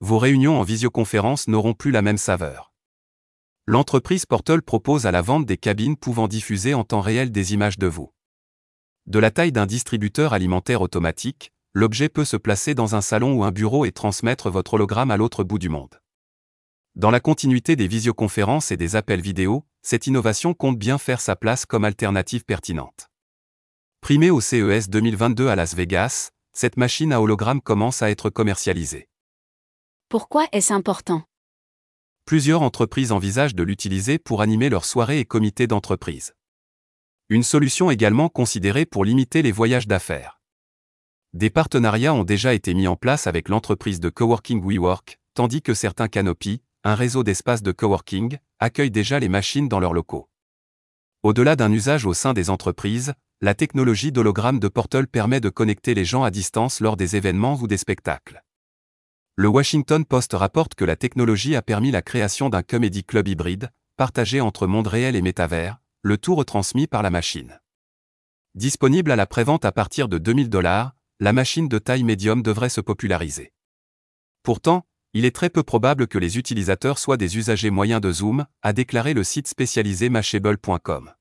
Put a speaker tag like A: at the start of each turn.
A: vos réunions en visioconférence n'auront plus la même saveur. L'entreprise Portal propose à la vente des cabines pouvant diffuser en temps réel des images de vous. De la taille d'un distributeur alimentaire automatique, l'objet peut se placer dans un salon ou un bureau et transmettre votre hologramme à l'autre bout du monde. Dans la continuité des visioconférences et des appels vidéo, cette innovation compte bien faire sa place comme alternative pertinente. Primée au CES 2022 à Las Vegas, cette machine à hologramme commence à être commercialisée.
B: Pourquoi est-ce important?
A: Plusieurs entreprises envisagent de l'utiliser pour animer leurs soirées et comités d'entreprise. Une solution également considérée pour limiter les voyages d'affaires. Des partenariats ont déjà été mis en place avec l'entreprise de coworking WeWork, tandis que certains Canopy, un réseau d'espaces de coworking, accueillent déjà les machines dans leurs locaux. Au-delà d'un usage au sein des entreprises, la technologie d'hologramme de Portal permet de connecter les gens à distance lors des événements ou des spectacles. Le Washington Post rapporte que la technologie a permis la création d'un comedy club hybride, partagé entre monde réel et métavers, le tout retransmis par la machine. Disponible à la prévente à partir de 2000 dollars, la machine de taille médium devrait se populariser. Pourtant, il est très peu probable que les utilisateurs soient des usagers moyens de Zoom, a déclaré le site spécialisé Mashable.com.